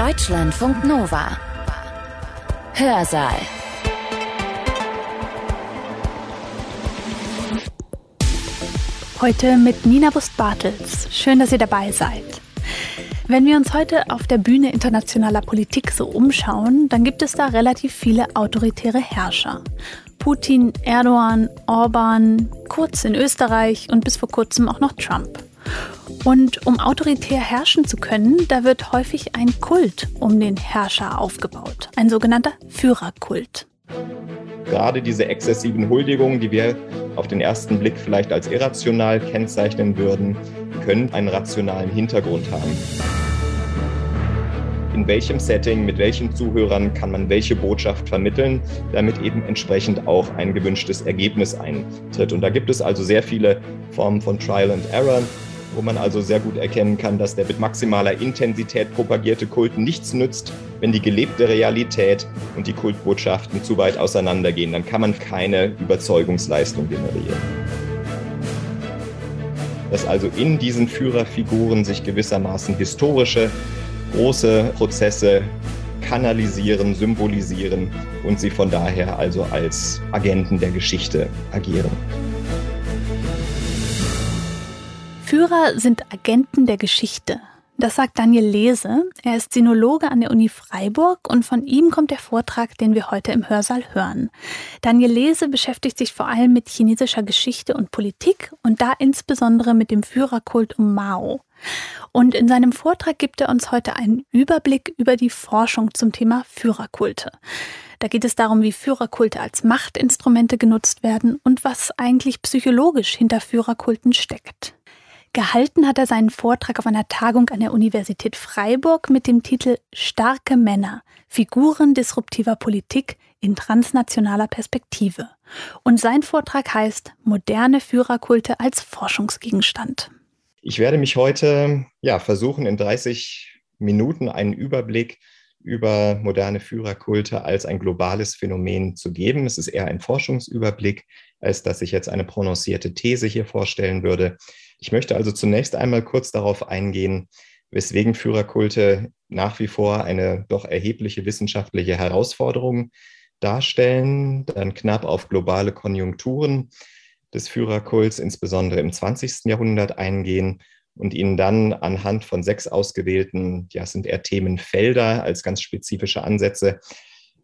Deutschlandfunk Nova. Hörsaal. Heute mit Nina Bust-Bartels. Schön, dass ihr dabei seid. Wenn wir uns heute auf der Bühne internationaler Politik so umschauen, dann gibt es da relativ viele autoritäre Herrscher. Putin, Erdogan, Orban, kurz in Österreich und bis vor kurzem auch noch Trump. Und um autoritär herrschen zu können, da wird häufig ein Kult um den Herrscher aufgebaut, ein sogenannter Führerkult. Gerade diese exzessiven Huldigungen, die wir auf den ersten Blick vielleicht als irrational kennzeichnen würden, können einen rationalen Hintergrund haben. In welchem Setting, mit welchen Zuhörern kann man welche Botschaft vermitteln, damit eben entsprechend auch ein gewünschtes Ergebnis eintritt. Und da gibt es also sehr viele Formen von Trial and Error wo man also sehr gut erkennen kann, dass der mit maximaler Intensität propagierte Kult nichts nützt, wenn die gelebte Realität und die Kultbotschaften zu weit auseinandergehen. Dann kann man keine Überzeugungsleistung generieren. Dass also in diesen Führerfiguren sich gewissermaßen historische, große Prozesse kanalisieren, symbolisieren und sie von daher also als Agenten der Geschichte agieren. Führer sind Agenten der Geschichte. Das sagt Daniel Lese. Er ist Sinologe an der Uni Freiburg und von ihm kommt der Vortrag, den wir heute im Hörsaal hören. Daniel Lese beschäftigt sich vor allem mit chinesischer Geschichte und Politik und da insbesondere mit dem Führerkult um Mao. Und in seinem Vortrag gibt er uns heute einen Überblick über die Forschung zum Thema Führerkulte. Da geht es darum, wie Führerkulte als Machtinstrumente genutzt werden und was eigentlich psychologisch hinter Führerkulten steckt. Gehalten hat er seinen Vortrag auf einer Tagung an der Universität Freiburg mit dem Titel Starke Männer, Figuren disruptiver Politik in transnationaler Perspektive. Und sein Vortrag heißt Moderne Führerkulte als Forschungsgegenstand. Ich werde mich heute ja, versuchen, in 30 Minuten einen Überblick über moderne Führerkulte als ein globales Phänomen zu geben. Es ist eher ein Forschungsüberblick, als dass ich jetzt eine prononcierte These hier vorstellen würde. Ich möchte also zunächst einmal kurz darauf eingehen, weswegen Führerkulte nach wie vor eine doch erhebliche wissenschaftliche Herausforderung darstellen, dann knapp auf globale Konjunkturen des Führerkults, insbesondere im 20. Jahrhundert eingehen und Ihnen dann anhand von sechs ausgewählten, ja, sind eher Themenfelder als ganz spezifische Ansätze,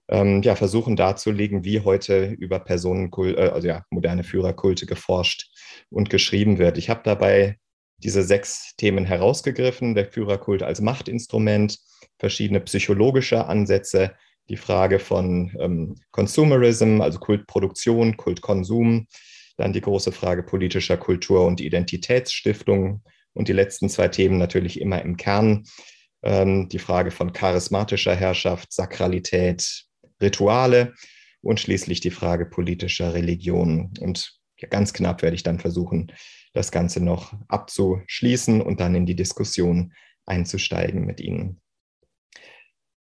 ähm, ja, versuchen darzulegen, wie heute über Personenkult, äh, also ja, moderne Führerkulte geforscht und geschrieben wird. Ich habe dabei diese sechs Themen herausgegriffen, der Führerkult als Machtinstrument, verschiedene psychologische Ansätze, die Frage von ähm, Consumerism, also Kultproduktion, Kultkonsum, dann die große Frage politischer Kultur und Identitätsstiftung und die letzten zwei Themen natürlich immer im Kern, ähm, die Frage von charismatischer Herrschaft, Sakralität, Rituale und schließlich die Frage politischer Religion. Und ganz knapp werde ich dann versuchen, das Ganze noch abzuschließen und dann in die Diskussion einzusteigen mit Ihnen.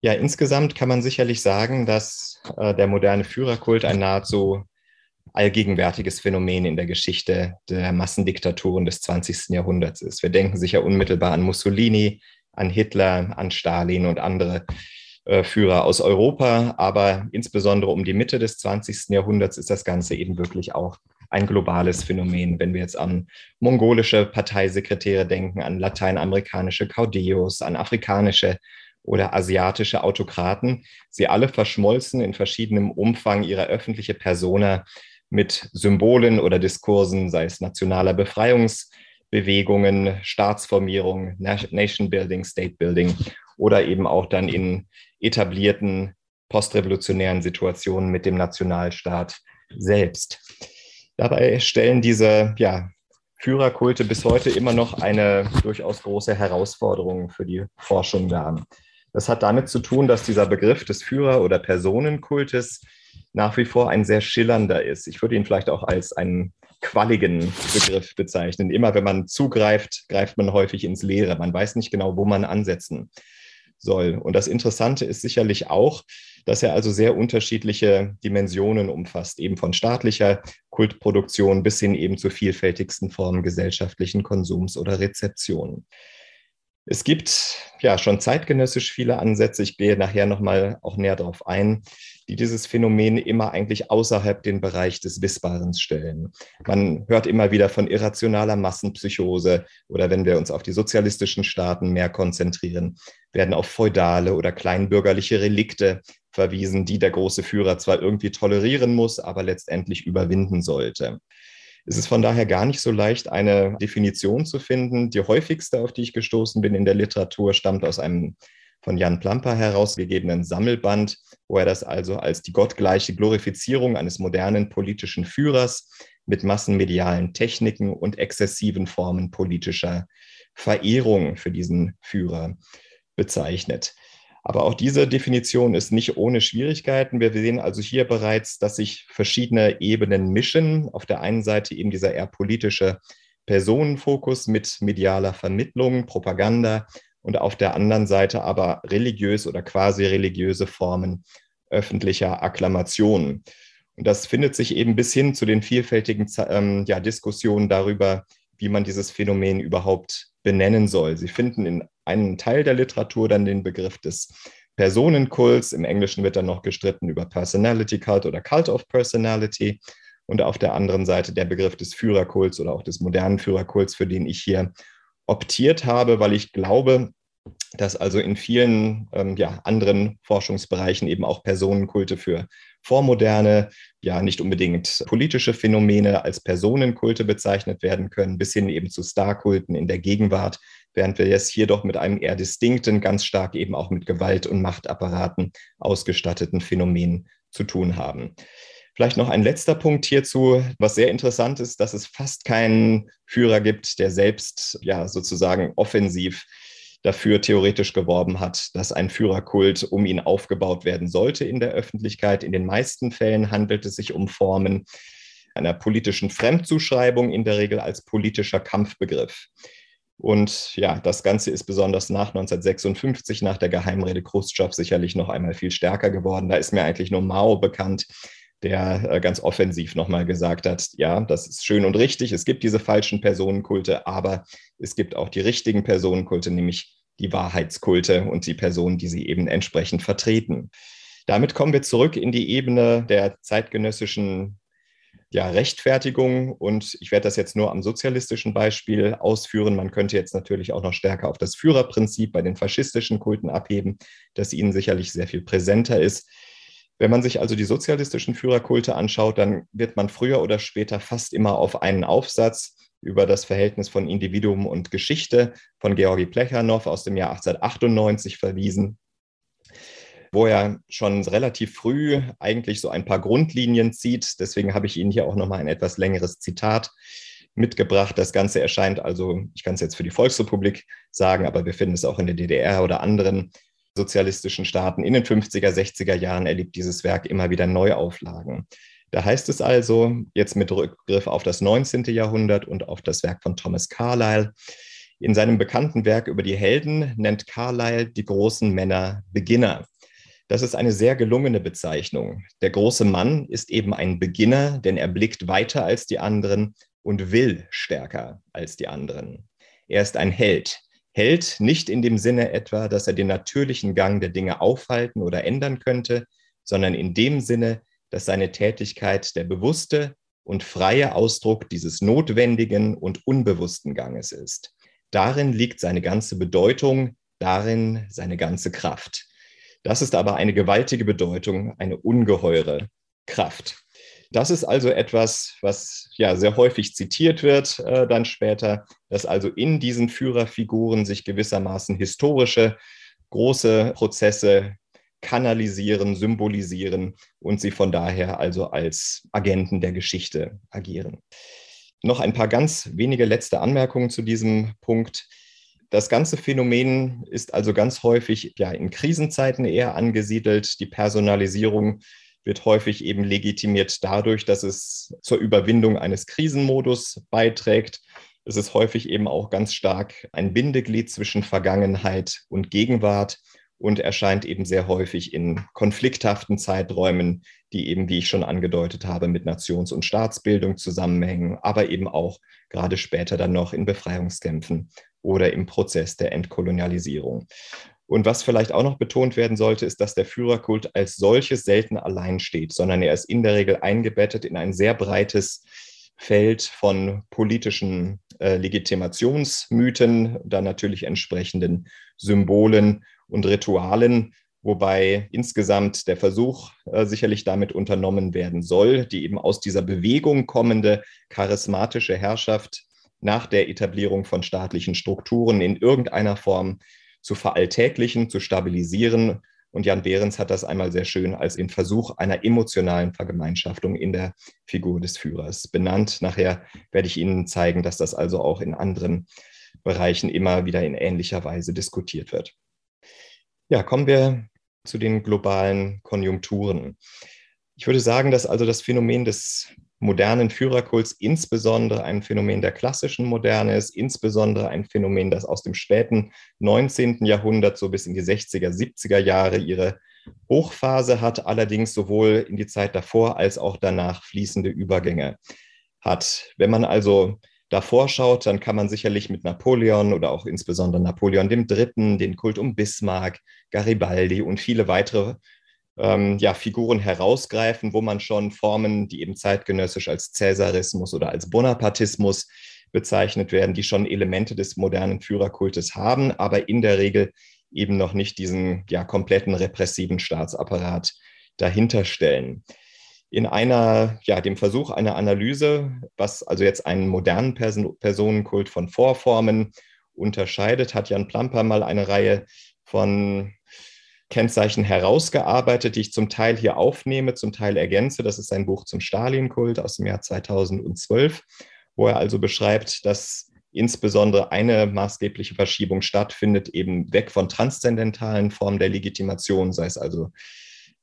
Ja, insgesamt kann man sicherlich sagen, dass äh, der moderne Führerkult ein nahezu allgegenwärtiges Phänomen in der Geschichte der Massendiktaturen des 20. Jahrhunderts ist. Wir denken sicher unmittelbar an Mussolini, an Hitler, an Stalin und andere Führer aus Europa, aber insbesondere um die Mitte des 20. Jahrhunderts ist das Ganze eben wirklich auch ein globales Phänomen. Wenn wir jetzt an mongolische Parteisekretäre denken, an lateinamerikanische Caudillos, an afrikanische oder asiatische Autokraten, sie alle verschmolzen in verschiedenem Umfang ihre öffentliche Persona mit Symbolen oder Diskursen, sei es nationaler Befreiungsbewegungen, Staatsformierung, Nation Building, State Building oder eben auch dann in etablierten postrevolutionären Situationen mit dem Nationalstaat selbst. Dabei stellen diese ja, Führerkulte bis heute immer noch eine durchaus große Herausforderung für die Forschung dar. Das hat damit zu tun, dass dieser Begriff des Führer- oder Personenkultes nach wie vor ein sehr schillernder ist. Ich würde ihn vielleicht auch als einen qualligen Begriff bezeichnen. Immer wenn man zugreift, greift man häufig ins Leere. Man weiß nicht genau, wo man ansetzen soll. Und das Interessante ist sicherlich auch, dass er also sehr unterschiedliche Dimensionen umfasst, eben von staatlicher Kultproduktion bis hin eben zu vielfältigsten Formen gesellschaftlichen Konsums oder Rezeption. Es gibt ja schon zeitgenössisch viele Ansätze, ich gehe nachher nochmal auch näher darauf ein, die dieses Phänomen immer eigentlich außerhalb den Bereich des Wissbaren stellen. Man hört immer wieder von irrationaler Massenpsychose oder wenn wir uns auf die sozialistischen Staaten mehr konzentrieren, werden auf feudale oder kleinbürgerliche Relikte verwiesen, die der große Führer zwar irgendwie tolerieren muss, aber letztendlich überwinden sollte. Es ist von daher gar nicht so leicht, eine Definition zu finden. Die häufigste, auf die ich gestoßen bin in der Literatur, stammt aus einem von Jan Plamper herausgegebenen Sammelband, wo er das also als die gottgleiche Glorifizierung eines modernen politischen Führers mit massenmedialen Techniken und exzessiven Formen politischer Verehrung für diesen Führer bezeichnet. Aber auch diese Definition ist nicht ohne Schwierigkeiten. Wir sehen also hier bereits, dass sich verschiedene Ebenen mischen. Auf der einen Seite eben dieser eher politische Personenfokus mit medialer Vermittlung, Propaganda und auf der anderen Seite aber religiös oder quasi religiöse Formen öffentlicher Akklamation. Und das findet sich eben bis hin zu den vielfältigen ähm, ja, Diskussionen darüber, wie man dieses Phänomen überhaupt benennen soll. Sie finden in einem Teil der Literatur dann den Begriff des Personenkults. Im Englischen wird dann noch gestritten über Personality Cult oder Cult of Personality. Und auf der anderen Seite der Begriff des Führerkults oder auch des modernen Führerkults, für den ich hier optiert habe, weil ich glaube, dass also in vielen ähm, ja, anderen Forschungsbereichen eben auch Personenkulte für vormoderne, ja nicht unbedingt politische Phänomene als Personenkulte bezeichnet werden können, bis hin eben zu Starkulten in der Gegenwart, während wir jetzt hier doch mit einem eher distinkten, ganz stark eben auch mit Gewalt- und Machtapparaten ausgestatteten Phänomen zu tun haben. Vielleicht noch ein letzter Punkt hierzu, was sehr interessant ist, dass es fast keinen Führer gibt, der selbst ja sozusagen offensiv dafür theoretisch geworben hat, dass ein Führerkult um ihn aufgebaut werden sollte in der Öffentlichkeit. In den meisten Fällen handelt es sich um Formen einer politischen Fremdzuschreibung, in der Regel als politischer Kampfbegriff. Und ja, das Ganze ist besonders nach 1956, nach der Geheimrede Khrushchev, sicherlich noch einmal viel stärker geworden. Da ist mir eigentlich nur Mao bekannt, der äh, ganz offensiv nochmal gesagt hat, ja, das ist schön und richtig, es gibt diese falschen Personenkulte, aber es gibt auch die richtigen Personenkulte, nämlich die Wahrheitskulte und die Personen, die sie eben entsprechend vertreten. Damit kommen wir zurück in die Ebene der zeitgenössischen ja, Rechtfertigung und ich werde das jetzt nur am sozialistischen Beispiel ausführen. Man könnte jetzt natürlich auch noch stärker auf das Führerprinzip bei den faschistischen Kulten abheben, das ihnen sicherlich sehr viel präsenter ist. Wenn man sich also die sozialistischen Führerkulte anschaut, dann wird man früher oder später fast immer auf einen Aufsatz über das Verhältnis von Individuum und Geschichte von Georgi Plechanow aus dem Jahr 1898 verwiesen, wo er schon relativ früh eigentlich so ein paar Grundlinien zieht. Deswegen habe ich Ihnen hier auch nochmal ein etwas längeres Zitat mitgebracht. Das Ganze erscheint also, ich kann es jetzt für die Volksrepublik sagen, aber wir finden es auch in der DDR oder anderen sozialistischen Staaten in den 50er, 60er Jahren erlebt dieses Werk immer wieder Neuauflagen. Da heißt es also, jetzt mit Rückgriff auf das 19. Jahrhundert und auf das Werk von Thomas Carlyle, in seinem bekannten Werk über die Helden nennt Carlyle die großen Männer Beginner. Das ist eine sehr gelungene Bezeichnung. Der große Mann ist eben ein Beginner, denn er blickt weiter als die anderen und will stärker als die anderen. Er ist ein Held. Held nicht in dem Sinne etwa, dass er den natürlichen Gang der Dinge aufhalten oder ändern könnte, sondern in dem Sinne, dass seine Tätigkeit der bewusste und freie Ausdruck dieses notwendigen und unbewussten Ganges ist. Darin liegt seine ganze Bedeutung, darin seine ganze Kraft. Das ist aber eine gewaltige Bedeutung, eine ungeheure Kraft. Das ist also etwas, was ja sehr häufig zitiert wird äh, dann später, dass also in diesen Führerfiguren sich gewissermaßen historische große Prozesse kanalisieren, symbolisieren und sie von daher also als Agenten der Geschichte agieren. Noch ein paar ganz wenige letzte Anmerkungen zu diesem Punkt. Das ganze Phänomen ist also ganz häufig ja in Krisenzeiten eher angesiedelt. Die Personalisierung wird häufig eben legitimiert dadurch, dass es zur Überwindung eines Krisenmodus beiträgt. Es ist häufig eben auch ganz stark ein Bindeglied zwischen Vergangenheit und Gegenwart und erscheint eben sehr häufig in konflikthaften Zeiträumen, die eben, wie ich schon angedeutet habe, mit Nations- und Staatsbildung zusammenhängen, aber eben auch gerade später dann noch in Befreiungskämpfen oder im Prozess der Entkolonialisierung. Und was vielleicht auch noch betont werden sollte, ist, dass der Führerkult als solches selten allein steht, sondern er ist in der Regel eingebettet in ein sehr breites Feld von politischen äh, Legitimationsmythen, dann natürlich entsprechenden Symbolen und Ritualen, wobei insgesamt der Versuch äh, sicherlich damit unternommen werden soll, die eben aus dieser Bewegung kommende charismatische Herrschaft nach der Etablierung von staatlichen Strukturen in irgendeiner Form zu veralltäglichen, zu stabilisieren. Und Jan Behrens hat das einmal sehr schön als den Versuch einer emotionalen Vergemeinschaftung in der Figur des Führers benannt. Nachher werde ich Ihnen zeigen, dass das also auch in anderen Bereichen immer wieder in ähnlicher Weise diskutiert wird. Ja, kommen wir zu den globalen Konjunkturen. Ich würde sagen, dass also das Phänomen des modernen Führerkults insbesondere ein Phänomen der klassischen Moderne ist, insbesondere ein Phänomen, das aus dem späten 19. Jahrhundert so bis in die 60er, 70er Jahre ihre Hochphase hat, allerdings sowohl in die Zeit davor als auch danach fließende Übergänge hat. Wenn man also davor schaut, dann kann man sicherlich mit Napoleon oder auch insbesondere Napoleon III., den Kult um Bismarck, Garibaldi und viele weitere ähm, ja, Figuren herausgreifen, wo man schon Formen, die eben zeitgenössisch als Cäsarismus oder als Bonapartismus bezeichnet werden, die schon Elemente des modernen Führerkultes haben, aber in der Regel eben noch nicht diesen ja, kompletten repressiven Staatsapparat dahinter stellen. In einer, ja, dem Versuch einer Analyse, was also jetzt einen modernen Person Personenkult von Vorformen unterscheidet, hat Jan Plamper mal eine Reihe von Kennzeichen herausgearbeitet, die ich zum Teil hier aufnehme, zum Teil ergänze. Das ist ein Buch zum Stalin-Kult aus dem Jahr 2012, wo er also beschreibt, dass insbesondere eine maßgebliche Verschiebung stattfindet, eben weg von transzendentalen Formen der Legitimation, sei es also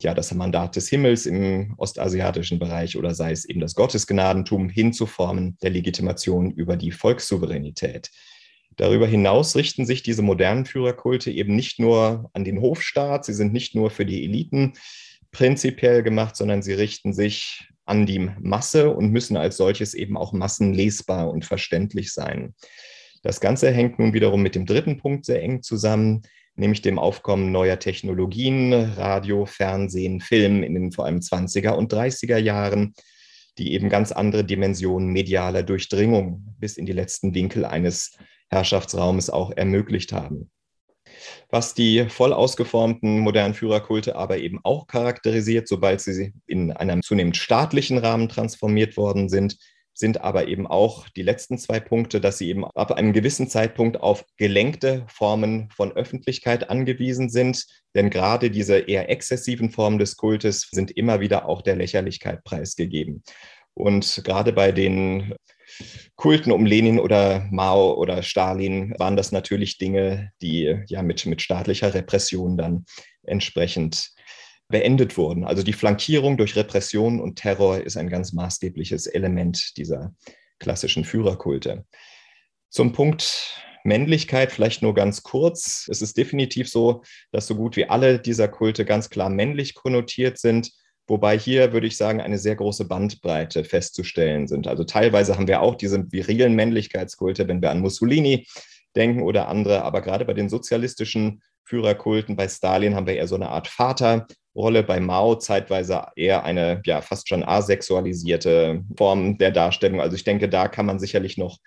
ja, das Mandat des Himmels im ostasiatischen Bereich oder sei es eben das Gottesgnadentum hin zu Formen der Legitimation über die Volkssouveränität. Darüber hinaus richten sich diese modernen Führerkulte eben nicht nur an den Hofstaat, sie sind nicht nur für die Eliten prinzipiell gemacht, sondern sie richten sich an die Masse und müssen als solches eben auch massenlesbar und verständlich sein. Das Ganze hängt nun wiederum mit dem dritten Punkt sehr eng zusammen, nämlich dem Aufkommen neuer Technologien, Radio, Fernsehen, Film in den vor allem 20er und 30er Jahren, die eben ganz andere Dimensionen medialer Durchdringung bis in die letzten Winkel eines Herrschaftsraumes auch ermöglicht haben. Was die voll ausgeformten modernen Führerkulte aber eben auch charakterisiert, sobald sie in einem zunehmend staatlichen Rahmen transformiert worden sind, sind aber eben auch die letzten zwei Punkte, dass sie eben ab einem gewissen Zeitpunkt auf gelenkte Formen von Öffentlichkeit angewiesen sind. Denn gerade diese eher exzessiven Formen des Kultes sind immer wieder auch der Lächerlichkeit preisgegeben. Und gerade bei den Kulten um Lenin oder Mao oder Stalin waren das natürlich Dinge, die ja mit, mit staatlicher Repression dann entsprechend beendet wurden. Also die Flankierung durch Repression und Terror ist ein ganz maßgebliches Element dieser klassischen Führerkulte. Zum Punkt Männlichkeit vielleicht nur ganz kurz. Es ist definitiv so, dass so gut wie alle dieser Kulte ganz klar männlich konnotiert sind. Wobei hier, würde ich sagen, eine sehr große Bandbreite festzustellen sind. Also teilweise haben wir auch diese virilen Männlichkeitskulte, wenn wir an Mussolini denken oder andere. Aber gerade bei den sozialistischen Führerkulten, bei Stalin haben wir eher so eine Art Vaterrolle, bei Mao zeitweise eher eine ja fast schon asexualisierte Form der Darstellung. Also ich denke, da kann man sicherlich noch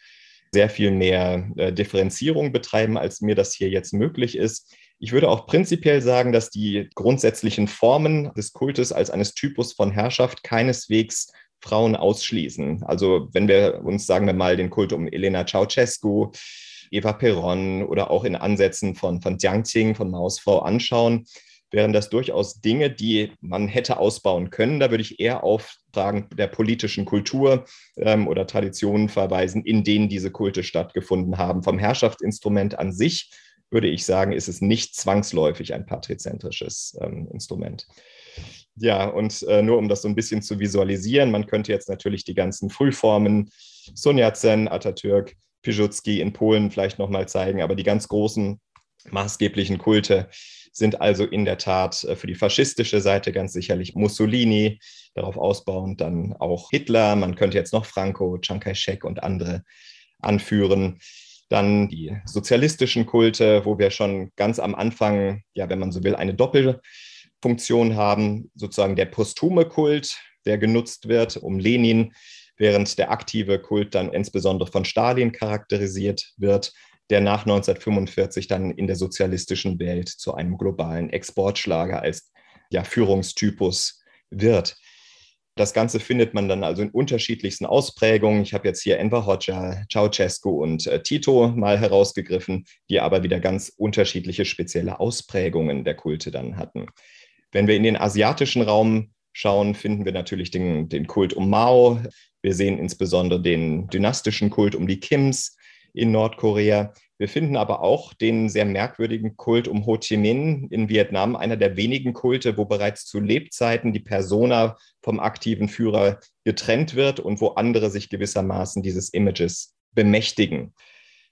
sehr viel mehr äh, Differenzierung betreiben, als mir das hier jetzt möglich ist. Ich würde auch prinzipiell sagen, dass die grundsätzlichen Formen des Kultes als eines Typus von Herrschaft keineswegs Frauen ausschließen. Also wenn wir uns, sagen wir mal, den Kult um Elena Ceausescu, Eva Peron oder auch in Ansätzen von, von Jiang Qing, von Maos Frau anschauen, wären das durchaus Dinge, die man hätte ausbauen können. Da würde ich eher auf Fragen der politischen Kultur ähm, oder Traditionen verweisen, in denen diese Kulte stattgefunden haben. Vom Herrschaftsinstrument an sich würde ich sagen, ist es nicht zwangsläufig ein patrizentrisches ähm, Instrument. Ja, und äh, nur um das so ein bisschen zu visualisieren, man könnte jetzt natürlich die ganzen Frühformen, Sun Yat-sen, Atatürk, Piłsudski in Polen vielleicht nochmal zeigen, aber die ganz großen maßgeblichen Kulte sind also in der Tat äh, für die faschistische Seite ganz sicherlich Mussolini, darauf ausbauend dann auch Hitler, man könnte jetzt noch Franco, Chiang Kai-shek und andere anführen. Dann die sozialistischen Kulte, wo wir schon ganz am Anfang, ja, wenn man so will, eine Doppelfunktion haben. Sozusagen der posthume Kult, der genutzt wird, um Lenin, während der aktive Kult dann insbesondere von Stalin charakterisiert wird, der nach 1945 dann in der sozialistischen Welt zu einem globalen Exportschlager als ja, Führungstypus wird. Das Ganze findet man dann also in unterschiedlichsten Ausprägungen. Ich habe jetzt hier Enver Hoxha, Ceausescu und äh, Tito mal herausgegriffen, die aber wieder ganz unterschiedliche spezielle Ausprägungen der Kulte dann hatten. Wenn wir in den asiatischen Raum schauen, finden wir natürlich den, den Kult um Mao. Wir sehen insbesondere den dynastischen Kult um die Kims in Nordkorea. Wir finden aber auch den sehr merkwürdigen Kult um Ho Chi Minh in Vietnam, einer der wenigen Kulte, wo bereits zu Lebzeiten die Persona vom aktiven Führer getrennt wird und wo andere sich gewissermaßen dieses Images bemächtigen.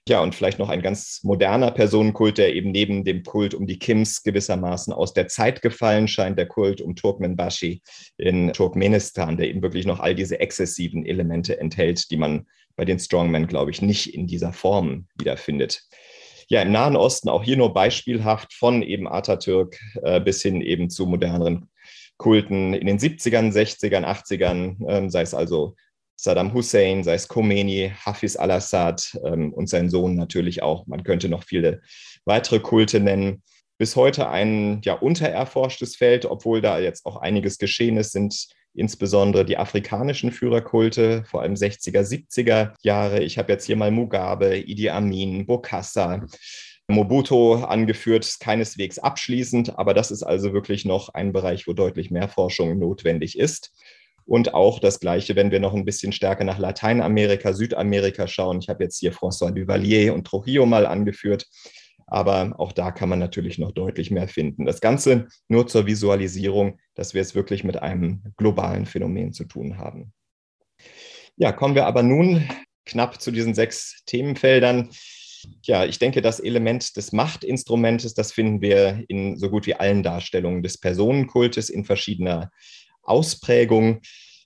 Ja, und vielleicht noch ein ganz moderner Personenkult, der eben neben dem Kult um die Kims gewissermaßen aus der Zeit gefallen scheint, der Kult um Turkmenbashi in Turkmenistan, der eben wirklich noch all diese exzessiven Elemente enthält, die man bei den Strongmen, glaube ich, nicht in dieser Form wiederfindet. Ja, im Nahen Osten auch hier nur beispielhaft von eben Atatürk äh, bis hin eben zu moderneren Kulten in den 70ern, 60ern, 80ern, ähm, sei es also Saddam Hussein, sei es Khomeini, Hafiz al-Assad ähm, und sein Sohn natürlich auch. Man könnte noch viele weitere Kulte nennen. Bis heute ein ja untererforschtes Feld, obwohl da jetzt auch einiges geschehen ist, sind insbesondere die afrikanischen Führerkulte, vor allem 60er, 70er Jahre. Ich habe jetzt hier mal Mugabe, Idi Amin, Bokassa, Mobuto angeführt, keineswegs abschließend, aber das ist also wirklich noch ein Bereich, wo deutlich mehr Forschung notwendig ist. Und auch das Gleiche, wenn wir noch ein bisschen stärker nach Lateinamerika, Südamerika schauen. Ich habe jetzt hier François Duvalier und Trujillo mal angeführt. Aber auch da kann man natürlich noch deutlich mehr finden. Das Ganze nur zur Visualisierung, dass wir es wirklich mit einem globalen Phänomen zu tun haben. Ja, kommen wir aber nun knapp zu diesen sechs Themenfeldern. Ja, ich denke, das Element des Machtinstrumentes, das finden wir in so gut wie allen Darstellungen des Personenkultes in verschiedener Ausprägung.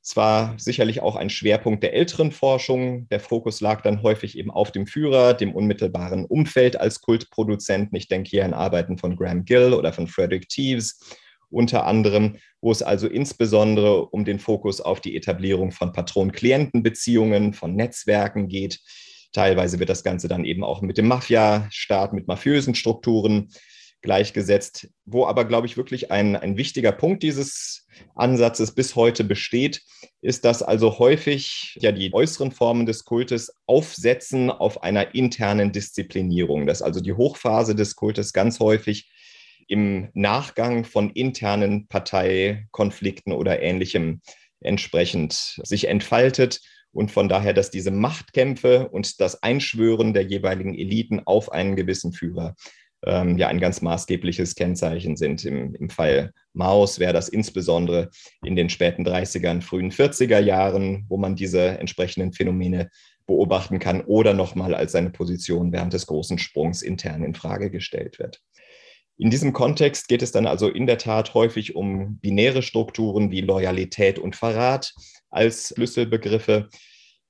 Es war sicherlich auch ein Schwerpunkt der älteren Forschung. Der Fokus lag dann häufig eben auf dem Führer, dem unmittelbaren Umfeld als Kultproduzenten. Ich denke hier an Arbeiten von Graham Gill oder von Frederick Teves unter anderem, wo es also insbesondere um den Fokus auf die Etablierung von Patron-Klienten-Beziehungen, von Netzwerken geht. Teilweise wird das Ganze dann eben auch mit dem Mafia-Staat, mit mafiösen Strukturen gleichgesetzt, wo aber, glaube ich, wirklich ein, ein wichtiger Punkt dieses Ansatzes bis heute besteht, ist, dass also häufig ja die äußeren Formen des Kultes aufsetzen auf einer internen Disziplinierung, dass also die Hochphase des Kultes ganz häufig im Nachgang von internen Parteikonflikten oder ähnlichem entsprechend sich entfaltet und von daher, dass diese Machtkämpfe und das Einschwören der jeweiligen Eliten auf einen gewissen Führer ähm, ja ein ganz maßgebliches Kennzeichen sind. Im, im Fall Maus wäre das insbesondere in den späten 30er, frühen 40er Jahren, wo man diese entsprechenden Phänomene beobachten kann oder nochmal als seine Position während des großen Sprungs intern in Frage gestellt wird. In diesem Kontext geht es dann also in der Tat häufig um binäre Strukturen wie Loyalität und Verrat als Schlüsselbegriffe,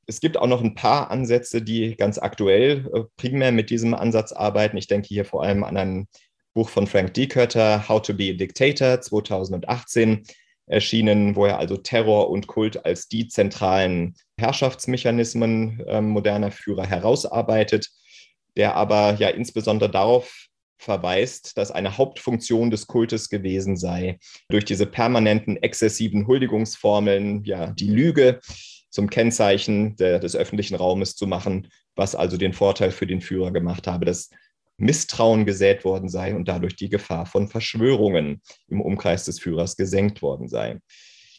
es gibt auch noch ein paar Ansätze, die ganz aktuell äh, primär mit diesem Ansatz arbeiten. Ich denke hier vor allem an ein Buch von Frank Diekörter, How to be a Dictator 2018 erschienen, wo er also Terror und Kult als die zentralen Herrschaftsmechanismen äh, moderner Führer herausarbeitet, der aber ja insbesondere darauf verweist, dass eine Hauptfunktion des Kultes gewesen sei, durch diese permanenten exzessiven Huldigungsformeln, ja, die Lüge, zum Kennzeichen der, des öffentlichen Raumes zu machen, was also den Vorteil für den Führer gemacht habe, dass Misstrauen gesät worden sei und dadurch die Gefahr von Verschwörungen im Umkreis des Führers gesenkt worden sei.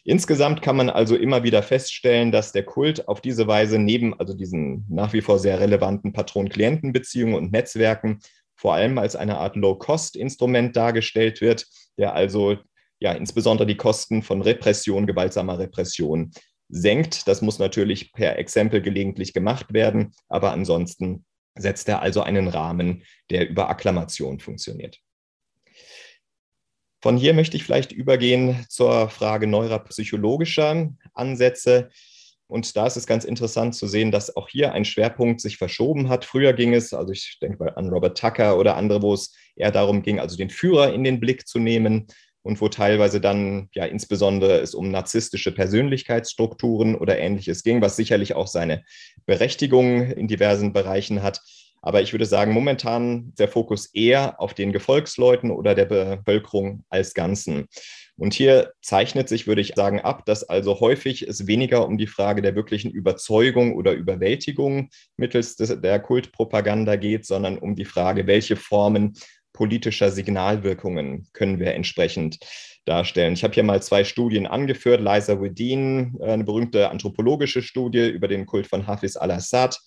Insgesamt kann man also immer wieder feststellen, dass der Kult auf diese Weise neben also diesen nach wie vor sehr relevanten Patron-Klienten-Beziehungen und Netzwerken vor allem als eine Art Low-Cost-Instrument dargestellt wird, der also ja insbesondere die Kosten von Repression, gewaltsamer Repression senkt. Das muss natürlich per Exempel gelegentlich gemacht werden, aber ansonsten setzt er also einen Rahmen, der über Akklamation funktioniert. Von hier möchte ich vielleicht übergehen zur Frage neuropsychologischer Ansätze. Und da ist es ganz interessant zu sehen, dass auch hier ein Schwerpunkt sich verschoben hat. Früher ging es, also ich denke mal an Robert Tucker oder andere, wo es eher darum ging, also den Führer in den Blick zu nehmen und wo teilweise dann ja insbesondere es um narzisstische Persönlichkeitsstrukturen oder ähnliches ging, was sicherlich auch seine Berechtigung in diversen Bereichen hat. Aber ich würde sagen, momentan der Fokus eher auf den Gefolgsleuten oder der Bevölkerung als Ganzen. Und hier zeichnet sich, würde ich sagen, ab, dass also häufig es weniger um die Frage der wirklichen Überzeugung oder Überwältigung mittels des, der Kultpropaganda geht, sondern um die Frage, welche Formen politischer Signalwirkungen können wir entsprechend darstellen. Ich habe hier mal zwei Studien angeführt. Liza Wedin, eine berühmte anthropologische Studie über den Kult von Hafiz al-Assad,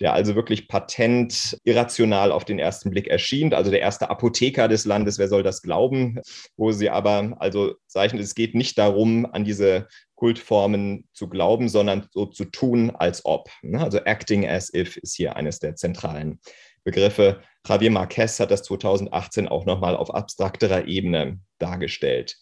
der also wirklich patent irrational auf den ersten Blick erschien. Also der erste Apotheker des Landes, wer soll das glauben? Wo sie aber also zeichnet, es geht nicht darum, an diese Kultformen zu glauben, sondern so zu tun, als ob. Ne? Also acting as if ist hier eines der zentralen Begriffe. Javier Marquez hat das 2018 auch nochmal auf abstrakterer Ebene dargestellt.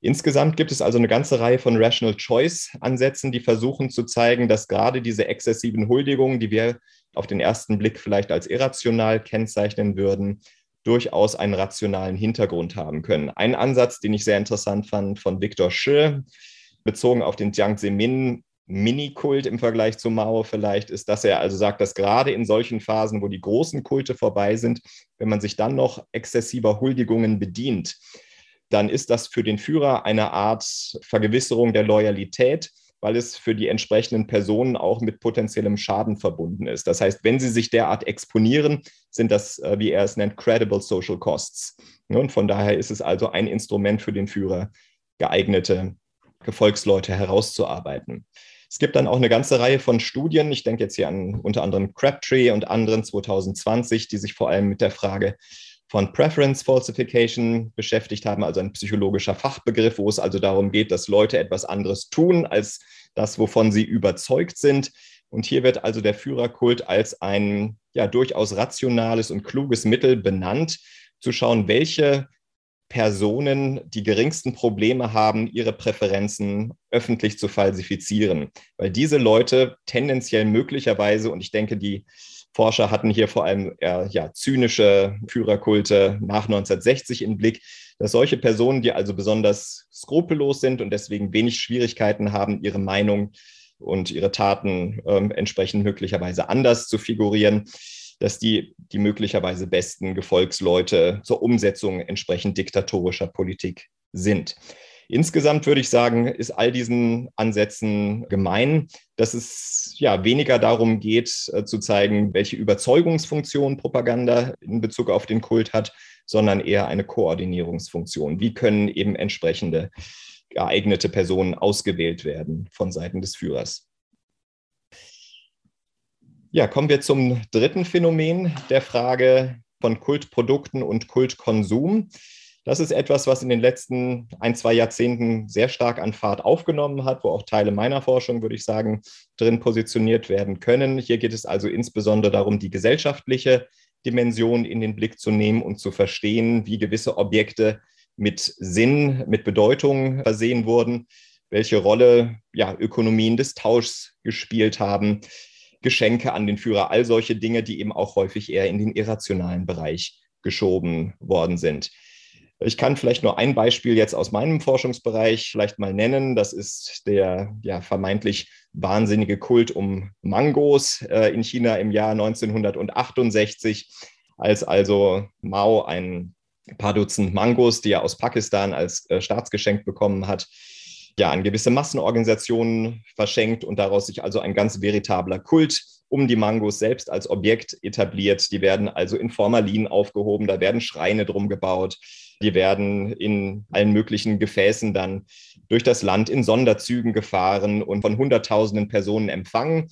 Insgesamt gibt es also eine ganze Reihe von Rational Choice-Ansätzen, die versuchen zu zeigen, dass gerade diese exzessiven Huldigungen, die wir auf den ersten Blick vielleicht als irrational kennzeichnen würden, durchaus einen rationalen Hintergrund haben können. Ein Ansatz, den ich sehr interessant fand von Victor Shi, bezogen auf den Jiang Zemin Mini-Kult im Vergleich zu Mao vielleicht, ist, dass er also sagt, dass gerade in solchen Phasen, wo die großen Kulte vorbei sind, wenn man sich dann noch exzessiver Huldigungen bedient, dann ist das für den Führer eine Art Vergewisserung der Loyalität, weil es für die entsprechenden Personen auch mit potenziellem Schaden verbunden ist. Das heißt, wenn sie sich derart exponieren, sind das, äh, wie er es nennt, credible social costs. Und von daher ist es also ein Instrument für den Führer, geeignete Gefolgsleute herauszuarbeiten. Es gibt dann auch eine ganze Reihe von Studien, ich denke jetzt hier an unter anderem Crabtree und anderen 2020, die sich vor allem mit der Frage von Preference Falsification beschäftigt haben, also ein psychologischer Fachbegriff, wo es also darum geht, dass Leute etwas anderes tun als das, wovon sie überzeugt sind. Und hier wird also der Führerkult als ein ja durchaus rationales und kluges Mittel benannt, zu schauen, welche Personen die geringsten Probleme haben, ihre Präferenzen öffentlich zu falsifizieren. Weil diese Leute tendenziell möglicherweise, und ich denke, die Forscher hatten hier vor allem eher, ja, zynische Führerkulte nach 1960 im Blick, dass solche Personen, die also besonders skrupellos sind und deswegen wenig Schwierigkeiten haben, ihre Meinung und ihre Taten äh, entsprechend möglicherweise anders zu figurieren, dass die die möglicherweise besten Gefolgsleute zur Umsetzung entsprechend diktatorischer Politik sind. Insgesamt würde ich sagen, ist all diesen Ansätzen gemein, dass es ja weniger darum geht, äh, zu zeigen, welche Überzeugungsfunktion Propaganda in Bezug auf den Kult hat, sondern eher eine Koordinierungsfunktion. Wie können eben entsprechende geeignete Personen ausgewählt werden von Seiten des Führers? Ja, kommen wir zum dritten Phänomen der Frage von Kultprodukten und Kultkonsum. Das ist etwas, was in den letzten ein, zwei Jahrzehnten sehr stark an Fahrt aufgenommen hat, wo auch Teile meiner Forschung, würde ich sagen, drin positioniert werden können. Hier geht es also insbesondere darum, die gesellschaftliche Dimension in den Blick zu nehmen und zu verstehen, wie gewisse Objekte mit Sinn, mit Bedeutung versehen wurden, welche Rolle ja, Ökonomien des Tauschs gespielt haben, Geschenke an den Führer, all solche Dinge, die eben auch häufig eher in den irrationalen Bereich geschoben worden sind. Ich kann vielleicht nur ein Beispiel jetzt aus meinem Forschungsbereich vielleicht mal nennen. Das ist der ja, vermeintlich wahnsinnige Kult um Mangos äh, in China im Jahr 1968, als also Mao ein paar Dutzend Mangos, die er aus Pakistan als äh, Staatsgeschenk bekommen hat, ja, an gewisse Massenorganisationen verschenkt und daraus sich also ein ganz veritabler Kult um die Mangos selbst als Objekt etabliert. Die werden also in Formalin aufgehoben, da werden Schreine drum gebaut. Die werden in allen möglichen Gefäßen dann durch das Land in Sonderzügen gefahren und von Hunderttausenden Personen empfangen.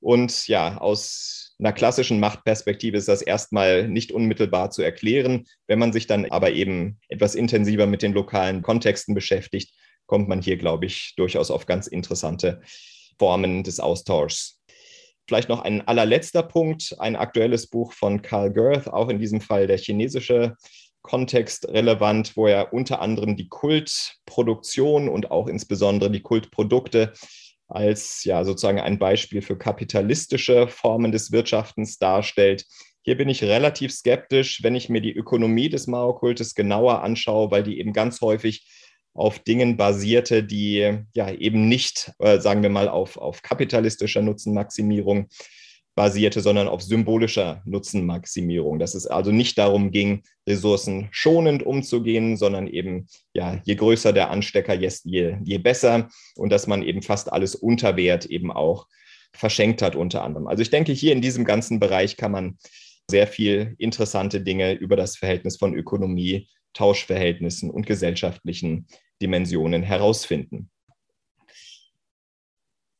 Und ja, aus einer klassischen Machtperspektive ist das erstmal nicht unmittelbar zu erklären. Wenn man sich dann aber eben etwas intensiver mit den lokalen Kontexten beschäftigt, kommt man hier, glaube ich, durchaus auf ganz interessante Formen des Austauschs. Vielleicht noch ein allerletzter Punkt, ein aktuelles Buch von Carl Girth, auch in diesem Fall der chinesische Kontext relevant, wo er unter anderem die Kultproduktion und auch insbesondere die Kultprodukte als ja sozusagen ein Beispiel für kapitalistische Formen des Wirtschaftens darstellt. Hier bin ich relativ skeptisch, wenn ich mir die Ökonomie des Mao-Kultes genauer anschaue, weil die eben ganz häufig auf Dingen basierte, die ja eben nicht, äh, sagen wir mal, auf, auf kapitalistischer Nutzenmaximierung basierte, sondern auf symbolischer Nutzenmaximierung. Dass es also nicht darum ging, Ressourcen schonend umzugehen, sondern eben, ja, je größer der Anstecker, je, je besser und dass man eben fast alles unter Wert eben auch verschenkt hat unter anderem. Also ich denke, hier in diesem ganzen Bereich kann man sehr viel interessante Dinge über das Verhältnis von Ökonomie, Tauschverhältnissen und gesellschaftlichen Dimensionen herausfinden.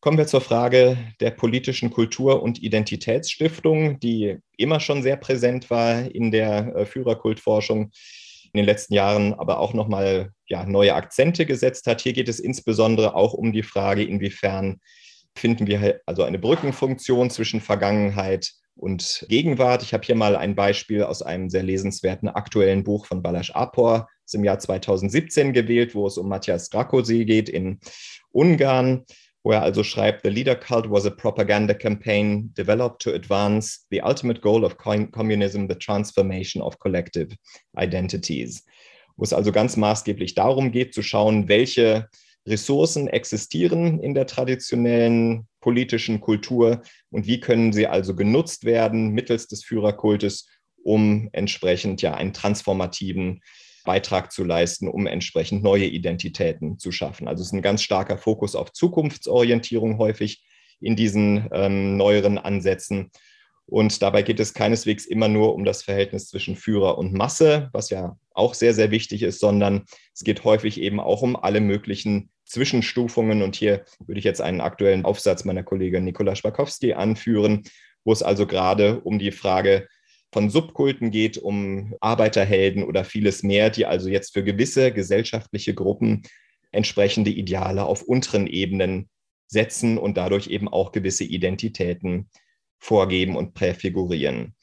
Kommen wir zur Frage der politischen Kultur- und Identitätsstiftung, die immer schon sehr präsent war in der äh, Führerkultforschung in den letzten Jahren, aber auch nochmal ja, neue Akzente gesetzt hat. Hier geht es insbesondere auch um die Frage, inwiefern finden wir also eine Brückenfunktion zwischen Vergangenheit und Gegenwart. Ich habe hier mal ein Beispiel aus einem sehr lesenswerten aktuellen Buch von Balasch Apor aus dem Jahr 2017 gewählt, wo es um Matthias Drakosi geht in Ungarn wo er also schreibt, The Leader Cult was a propaganda campaign developed to advance the ultimate goal of communism, the transformation of collective identities. Wo es also ganz maßgeblich darum geht, zu schauen, welche Ressourcen existieren in der traditionellen politischen Kultur und wie können sie also genutzt werden mittels des Führerkultes, um entsprechend ja einen transformativen Beitrag zu leisten, um entsprechend neue Identitäten zu schaffen. Also es ist ein ganz starker Fokus auf Zukunftsorientierung häufig in diesen ähm, neueren Ansätzen. Und dabei geht es keineswegs immer nur um das Verhältnis zwischen Führer und Masse, was ja auch sehr, sehr wichtig ist, sondern es geht häufig eben auch um alle möglichen Zwischenstufungen. Und hier würde ich jetzt einen aktuellen Aufsatz meiner Kollegin Nikola Spakowski anführen, wo es also gerade um die Frage von Subkulten geht, um Arbeiterhelden oder vieles mehr, die also jetzt für gewisse gesellschaftliche Gruppen entsprechende Ideale auf unteren Ebenen setzen und dadurch eben auch gewisse Identitäten vorgeben und präfigurieren.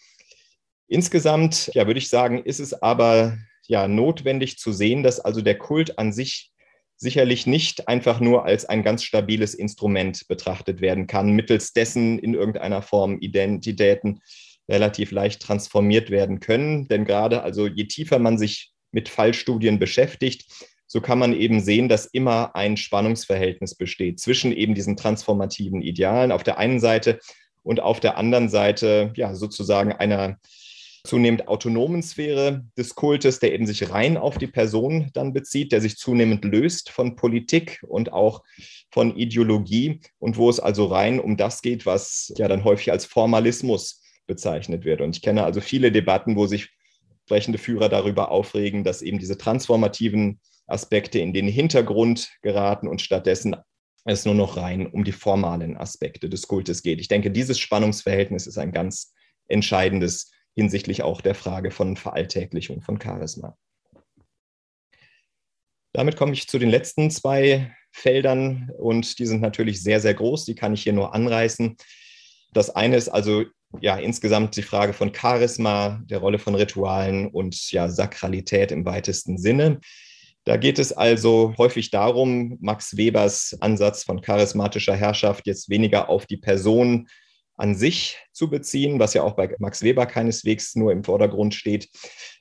Insgesamt, ja, würde ich sagen, ist es aber ja notwendig zu sehen, dass also der Kult an sich sicherlich nicht einfach nur als ein ganz stabiles Instrument betrachtet werden kann, mittels dessen in irgendeiner Form Identitäten relativ leicht transformiert werden können. Denn gerade, also je tiefer man sich mit Fallstudien beschäftigt, so kann man eben sehen, dass immer ein Spannungsverhältnis besteht zwischen eben diesen transformativen Idealen auf der einen Seite und auf der anderen Seite ja sozusagen einer zunehmend autonomen Sphäre des Kultes, der eben sich rein auf die Person dann bezieht, der sich zunehmend löst von Politik und auch von Ideologie und wo es also rein um das geht, was ja dann häufig als Formalismus bezeichnet wird. Und ich kenne also viele Debatten, wo sich sprechende Führer darüber aufregen, dass eben diese transformativen Aspekte in den Hintergrund geraten und stattdessen es nur noch rein um die formalen Aspekte des Kultes geht. Ich denke, dieses Spannungsverhältnis ist ein ganz entscheidendes hinsichtlich auch der Frage von Veralltäglichung von Charisma. Damit komme ich zu den letzten zwei Feldern und die sind natürlich sehr, sehr groß. Die kann ich hier nur anreißen. Das eine ist also ja insgesamt die Frage von Charisma, der Rolle von Ritualen und ja Sakralität im weitesten Sinne. Da geht es also häufig darum, Max Webers Ansatz von charismatischer Herrschaft jetzt weniger auf die Person an sich zu beziehen, was ja auch bei Max Weber keineswegs nur im Vordergrund steht.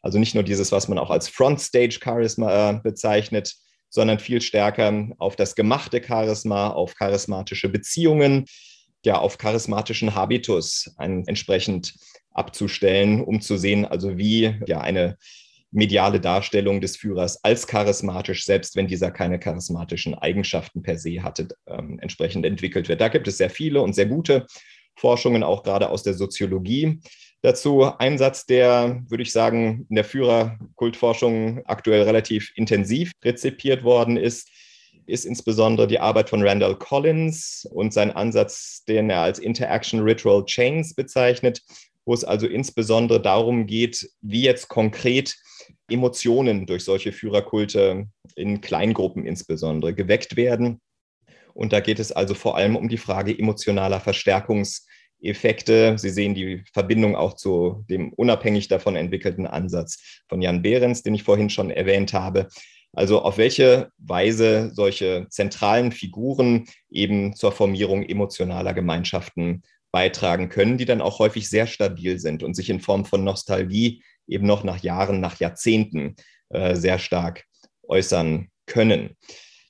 Also nicht nur dieses, was man auch als Frontstage Charisma äh, bezeichnet, sondern viel stärker auf das gemachte Charisma, auf charismatische Beziehungen, ja auf charismatischen Habitus entsprechend abzustellen, um zu sehen, also wie ja eine mediale Darstellung des Führers als charismatisch, selbst wenn dieser keine charismatischen Eigenschaften per se hatte, ähm, entsprechend entwickelt wird. Da gibt es sehr viele und sehr gute Forschungen, auch gerade aus der Soziologie. Dazu ein Satz, der, würde ich sagen, in der Führerkultforschung aktuell relativ intensiv rezipiert worden ist, ist insbesondere die Arbeit von Randall Collins und sein Ansatz, den er als Interaction Ritual Chains bezeichnet, wo es also insbesondere darum geht, wie jetzt konkret Emotionen durch solche Führerkulte in Kleingruppen insbesondere geweckt werden. Und da geht es also vor allem um die Frage emotionaler Verstärkungseffekte. Sie sehen die Verbindung auch zu dem unabhängig davon entwickelten Ansatz von Jan Behrens, den ich vorhin schon erwähnt habe. Also auf welche Weise solche zentralen Figuren eben zur Formierung emotionaler Gemeinschaften beitragen können, die dann auch häufig sehr stabil sind und sich in Form von Nostalgie eben noch nach Jahren, nach Jahrzehnten äh, sehr stark äußern können.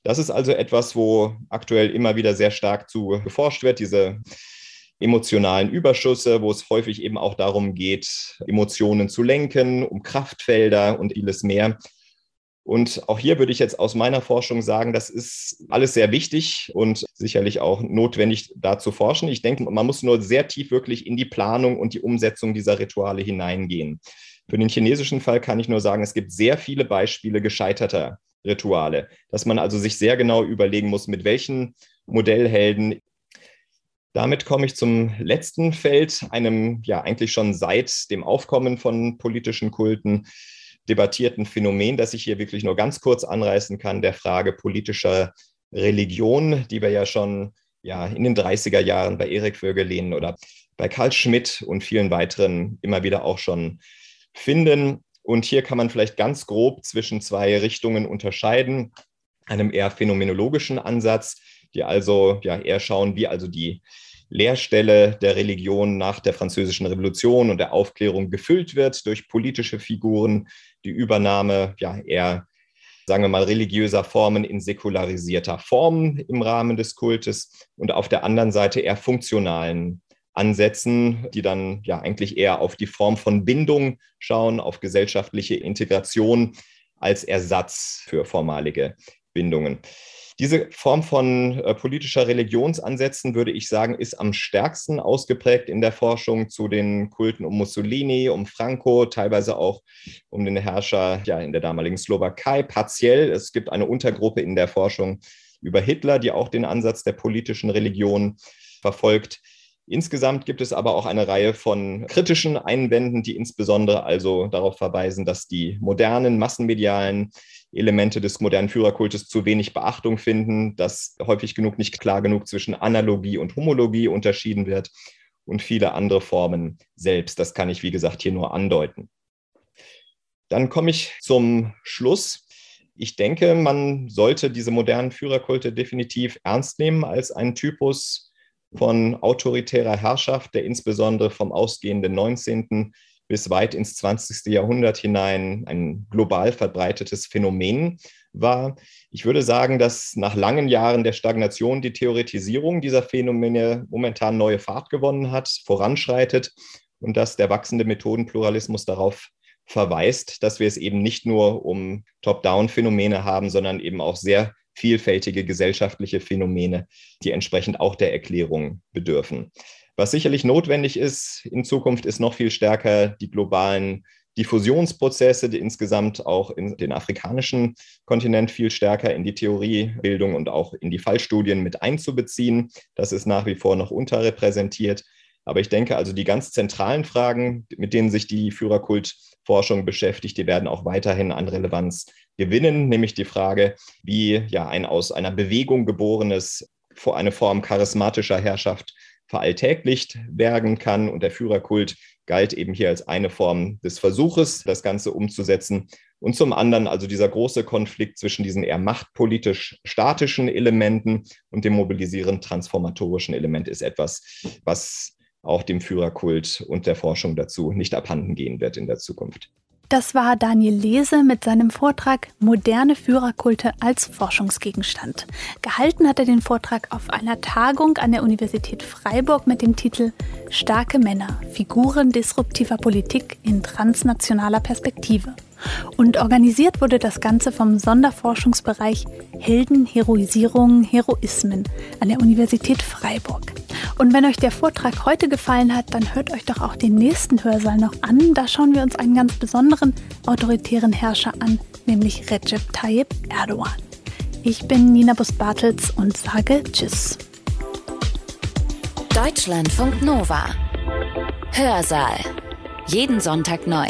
Das ist also etwas, wo aktuell immer wieder sehr stark zu geforscht wird, diese emotionalen Überschüsse, wo es häufig eben auch darum geht, Emotionen zu lenken, um Kraftfelder und vieles mehr. Und auch hier würde ich jetzt aus meiner Forschung sagen, das ist alles sehr wichtig und sicherlich auch notwendig, da zu forschen. Ich denke, man muss nur sehr tief wirklich in die Planung und die Umsetzung dieser Rituale hineingehen. Für den chinesischen Fall kann ich nur sagen, es gibt sehr viele Beispiele gescheiterter Rituale, dass man also sich sehr genau überlegen muss, mit welchen Modellhelden damit komme ich zum letzten Feld, einem ja eigentlich schon seit dem Aufkommen von politischen Kulten debattierten Phänomen, das ich hier wirklich nur ganz kurz anreißen kann, der Frage politischer Religion, die wir ja schon ja, in den 30er Jahren bei Erik Vögelin oder bei Karl Schmidt und vielen weiteren immer wieder auch schon finden. Und hier kann man vielleicht ganz grob zwischen zwei Richtungen unterscheiden. Einem eher phänomenologischen Ansatz, die also ja eher schauen, wie also die Leerstelle der Religion nach der Französischen Revolution und der Aufklärung gefüllt wird durch politische Figuren, die Übernahme ja eher, sagen wir mal, religiöser Formen in säkularisierter Form im Rahmen des Kultes und auf der anderen Seite eher funktionalen Ansätzen, die dann ja eigentlich eher auf die Form von Bindung schauen, auf gesellschaftliche Integration als Ersatz für formalige Bindungen. Diese Form von äh, politischer Religionsansätzen, würde ich sagen, ist am stärksten ausgeprägt in der Forschung zu den Kulten um Mussolini, um Franco, teilweise auch um den Herrscher ja, in der damaligen Slowakei, partiell. Es gibt eine Untergruppe in der Forschung über Hitler, die auch den Ansatz der politischen Religion verfolgt. Insgesamt gibt es aber auch eine Reihe von kritischen Einwänden, die insbesondere also darauf verweisen, dass die modernen massenmedialen Elemente des modernen Führerkultes zu wenig Beachtung finden, dass häufig genug nicht klar genug zwischen Analogie und Homologie unterschieden wird und viele andere Formen selbst. Das kann ich, wie gesagt, hier nur andeuten. Dann komme ich zum Schluss. Ich denke, man sollte diese modernen Führerkulte definitiv ernst nehmen als einen Typus von autoritärer Herrschaft, der insbesondere vom ausgehenden 19 bis weit ins 20. Jahrhundert hinein ein global verbreitetes Phänomen war. Ich würde sagen, dass nach langen Jahren der Stagnation die Theoretisierung dieser Phänomene momentan neue Fahrt gewonnen hat, voranschreitet und dass der wachsende Methodenpluralismus darauf verweist, dass wir es eben nicht nur um Top-Down-Phänomene haben, sondern eben auch sehr vielfältige gesellschaftliche Phänomene, die entsprechend auch der Erklärung bedürfen. Was sicherlich notwendig ist in Zukunft, ist noch viel stärker die globalen Diffusionsprozesse, die insgesamt auch in den afrikanischen Kontinent viel stärker in die Theoriebildung und auch in die Fallstudien mit einzubeziehen. Das ist nach wie vor noch unterrepräsentiert. Aber ich denke also, die ganz zentralen Fragen, mit denen sich die Führerkultforschung beschäftigt, die werden auch weiterhin an Relevanz gewinnen, nämlich die Frage, wie ja ein aus einer Bewegung geborenes eine Form charismatischer Herrschaft veralltäglicht werden kann. Und der Führerkult galt eben hier als eine Form des Versuches, das Ganze umzusetzen. Und zum anderen also dieser große Konflikt zwischen diesen eher machtpolitisch statischen Elementen und dem mobilisierend transformatorischen Element ist etwas, was auch dem Führerkult und der Forschung dazu nicht abhanden gehen wird in der Zukunft. Das war Daniel Lese mit seinem Vortrag Moderne Führerkulte als Forschungsgegenstand. Gehalten hat er den Vortrag auf einer Tagung an der Universität Freiburg mit dem Titel Starke Männer, Figuren disruptiver Politik in transnationaler Perspektive. Und organisiert wurde das Ganze vom Sonderforschungsbereich Helden, Heroisierungen, Heroismen an der Universität Freiburg. Und wenn euch der Vortrag heute gefallen hat, dann hört euch doch auch den nächsten Hörsaal noch an. Da schauen wir uns einen ganz besonderen autoritären Herrscher an, nämlich Recep Tayyip Erdogan. Ich bin Nina Bus-Bartels und sage Tschüss. Deutschlandfunk Nova. Hörsaal. Jeden Sonntag neu.